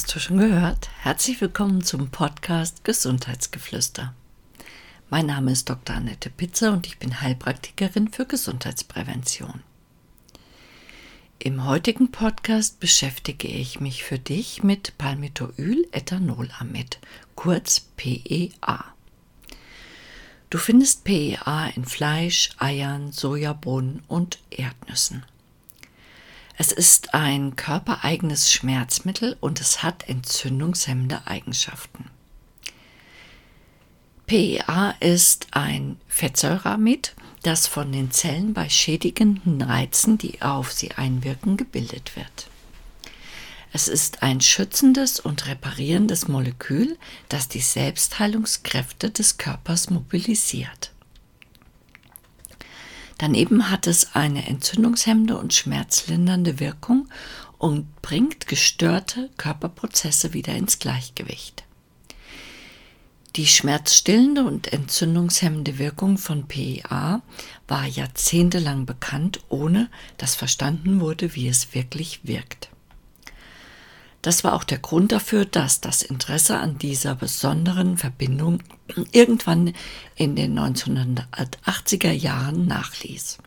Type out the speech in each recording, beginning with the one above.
Hast du schon gehört? Herzlich willkommen zum Podcast Gesundheitsgeflüster. Mein Name ist Dr. Annette Pitzer und ich bin Heilpraktikerin für Gesundheitsprävention. Im heutigen Podcast beschäftige ich mich für dich mit Palmitoyl-Ethanolamid, kurz PEA. Du findest PEA in Fleisch, Eiern, Sojabohnen und Erdnüssen. Es ist ein körpereigenes Schmerzmittel und es hat entzündungshemmende Eigenschaften. PEA ist ein Fettsäuramid, das von den Zellen bei schädigenden Reizen, die auf sie einwirken, gebildet wird. Es ist ein schützendes und reparierendes Molekül, das die Selbstheilungskräfte des Körpers mobilisiert. Daneben hat es eine entzündungshemmende und schmerzlindernde Wirkung und bringt gestörte Körperprozesse wieder ins Gleichgewicht. Die schmerzstillende und entzündungshemmende Wirkung von PEA war jahrzehntelang bekannt, ohne dass verstanden wurde, wie es wirklich wirkt. Das war auch der Grund dafür, dass das Interesse an dieser besonderen Verbindung irgendwann in den 1980er Jahren nachließ.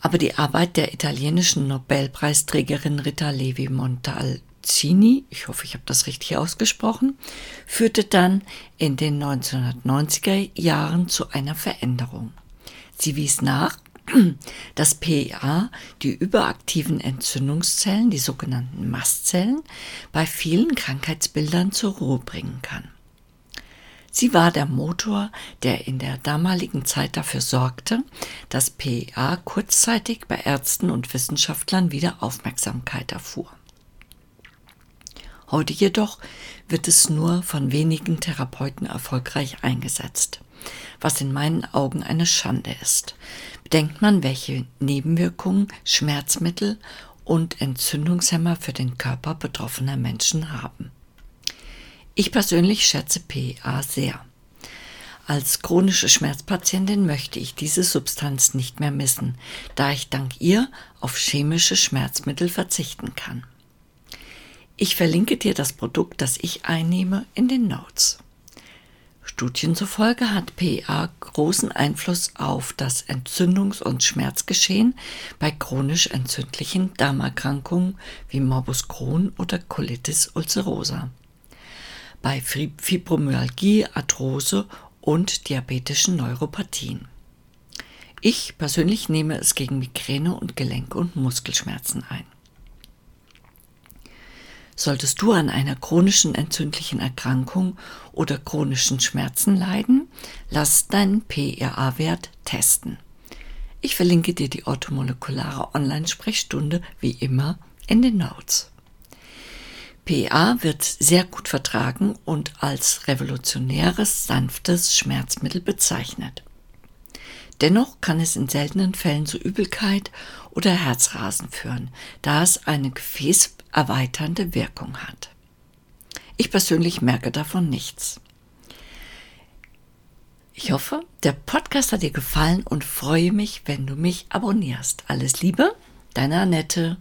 Aber die Arbeit der italienischen Nobelpreisträgerin Rita Levi Montalcini, ich hoffe, ich habe das richtig ausgesprochen, führte dann in den 1990er Jahren zu einer Veränderung. Sie wies nach, dass PEA die überaktiven Entzündungszellen, die sogenannten Mastzellen, bei vielen Krankheitsbildern zur Ruhe bringen kann. Sie war der Motor, der in der damaligen Zeit dafür sorgte, dass PEA kurzzeitig bei Ärzten und Wissenschaftlern wieder Aufmerksamkeit erfuhr. Heute jedoch wird es nur von wenigen Therapeuten erfolgreich eingesetzt, was in meinen Augen eine Schande ist. Bedenkt man, welche Nebenwirkungen Schmerzmittel und Entzündungshemmer für den Körper betroffener Menschen haben. Ich persönlich schätze PA sehr. Als chronische Schmerzpatientin möchte ich diese Substanz nicht mehr missen, da ich dank ihr auf chemische Schmerzmittel verzichten kann. Ich verlinke dir das Produkt, das ich einnehme, in den Notes. Studien zufolge hat PA großen Einfluss auf das Entzündungs- und Schmerzgeschehen bei chronisch entzündlichen Darmerkrankungen wie Morbus Crohn oder Colitis ulcerosa, bei Fibromyalgie, Arthrose und diabetischen Neuropathien. Ich persönlich nehme es gegen Migräne und Gelenk- und Muskelschmerzen ein. Solltest du an einer chronischen entzündlichen Erkrankung oder chronischen Schmerzen leiden, lass deinen PRA-Wert testen. Ich verlinke dir die orthomolekulare Online-Sprechstunde wie immer in den Notes. PA wird sehr gut vertragen und als revolutionäres, sanftes Schmerzmittel bezeichnet. Dennoch kann es in seltenen Fällen zu Übelkeit oder Herzrasen führen, da es eine gefäßerweiternde Wirkung hat. Ich persönlich merke davon nichts. Ich hoffe, der Podcast hat dir gefallen und freue mich, wenn du mich abonnierst. Alles Liebe, deine Annette.